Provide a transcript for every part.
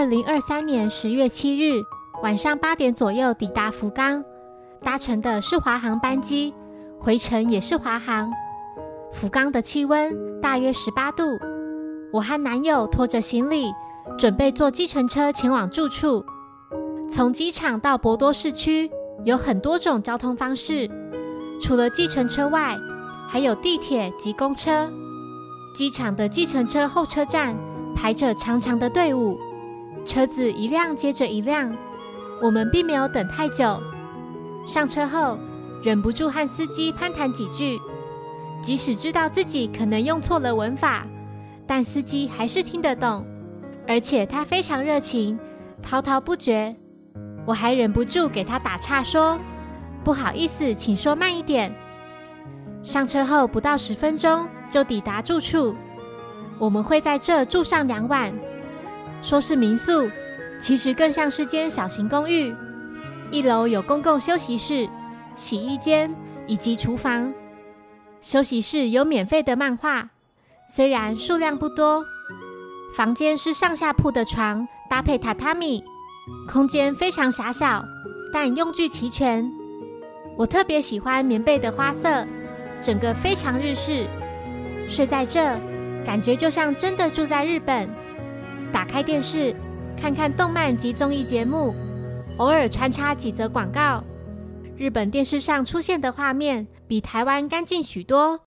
二零二三年十月七日晚上八点左右抵达福冈，搭乘的是华航班机，回程也是华航。福冈的气温大约十八度，我和男友拖着行李，准备坐计程车前往住处。从机场到博多市区有很多种交通方式，除了计程车外，还有地铁及公车。机场的计程车候车站排着长长的队伍，车子一辆接着一辆。我们并没有等太久，上车后忍不住和司机攀谈几句。即使知道自己可能用错了文法，但司机还是听得懂，而且他非常热情，滔滔不绝。我还忍不住给他打岔说：“不好意思，请说慢一点。”上车后不到十分钟就抵达住处，我们会在这住上两晚。说是民宿，其实更像是间小型公寓。一楼有公共休息室、洗衣间以及厨房。休息室有免费的漫画，虽然数量不多。房间是上下铺的床，搭配榻榻米，空间非常狭小，但用具齐全。我特别喜欢棉被的花色，整个非常日式。睡在这，感觉就像真的住在日本。打开电视，看看动漫及综艺节目，偶尔穿插几则广告。日本电视上出现的画面比台湾干净许多，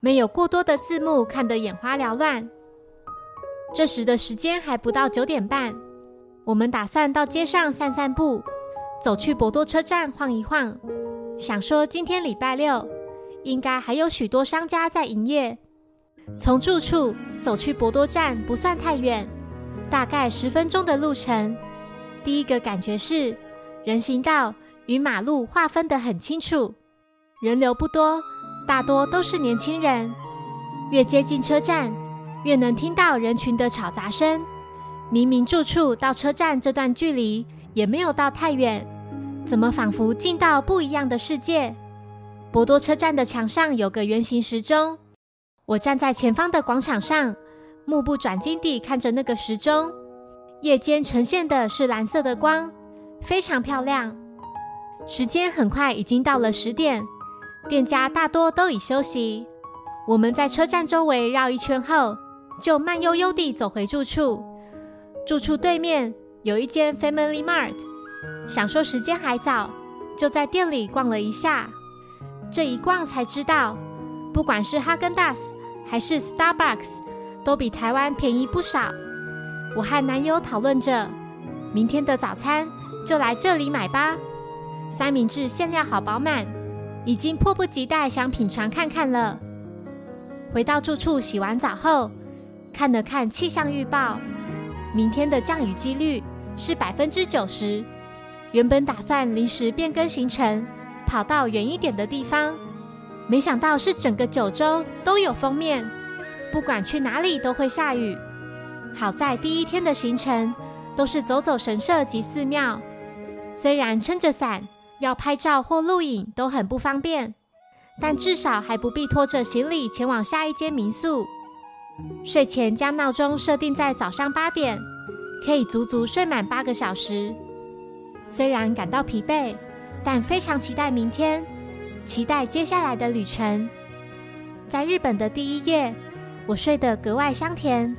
没有过多的字幕，看得眼花缭乱。这时的时间还不到九点半，我们打算到街上散散步，走去博多车站晃一晃。想说今天礼拜六，应该还有许多商家在营业。从住处走去博多站不算太远，大概十分钟的路程。第一个感觉是人行道。与马路划分得很清楚，人流不多，大多都是年轻人。越接近车站，越能听到人群的吵杂声。明明住处到车站这段距离也没有到太远，怎么仿佛进到不一样的世界？博多车站的墙上有个圆形时钟，我站在前方的广场上，目不转睛地看着那个时钟。夜间呈现的是蓝色的光，非常漂亮。时间很快已经到了十点，店家大多都已休息。我们在车站周围绕一圈后，就慢悠悠地走回住处。住处对面有一间 Family Mart，想说时间还早，就在店里逛了一下。这一逛才知道，不管是哈根达斯还是 Starbucks，都比台湾便宜不少。我和男友讨论着，明天的早餐就来这里买吧。三明治馅料好饱满，已经迫不及待想品尝看看了。回到住处洗完澡后，看了看气象预报，明天的降雨几率是百分之九十。原本打算临时变更行程，跑到远一点的地方，没想到是整个九州都有封面，不管去哪里都会下雨。好在第一天的行程都是走走神社及寺庙，虽然撑着伞。要拍照或录影都很不方便，但至少还不必拖着行李前往下一间民宿。睡前将闹钟设定在早上八点，可以足足睡满八个小时。虽然感到疲惫，但非常期待明天，期待接下来的旅程。在日本的第一夜，我睡得格外香甜。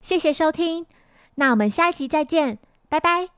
谢谢收听。那我们下一集再见，拜拜。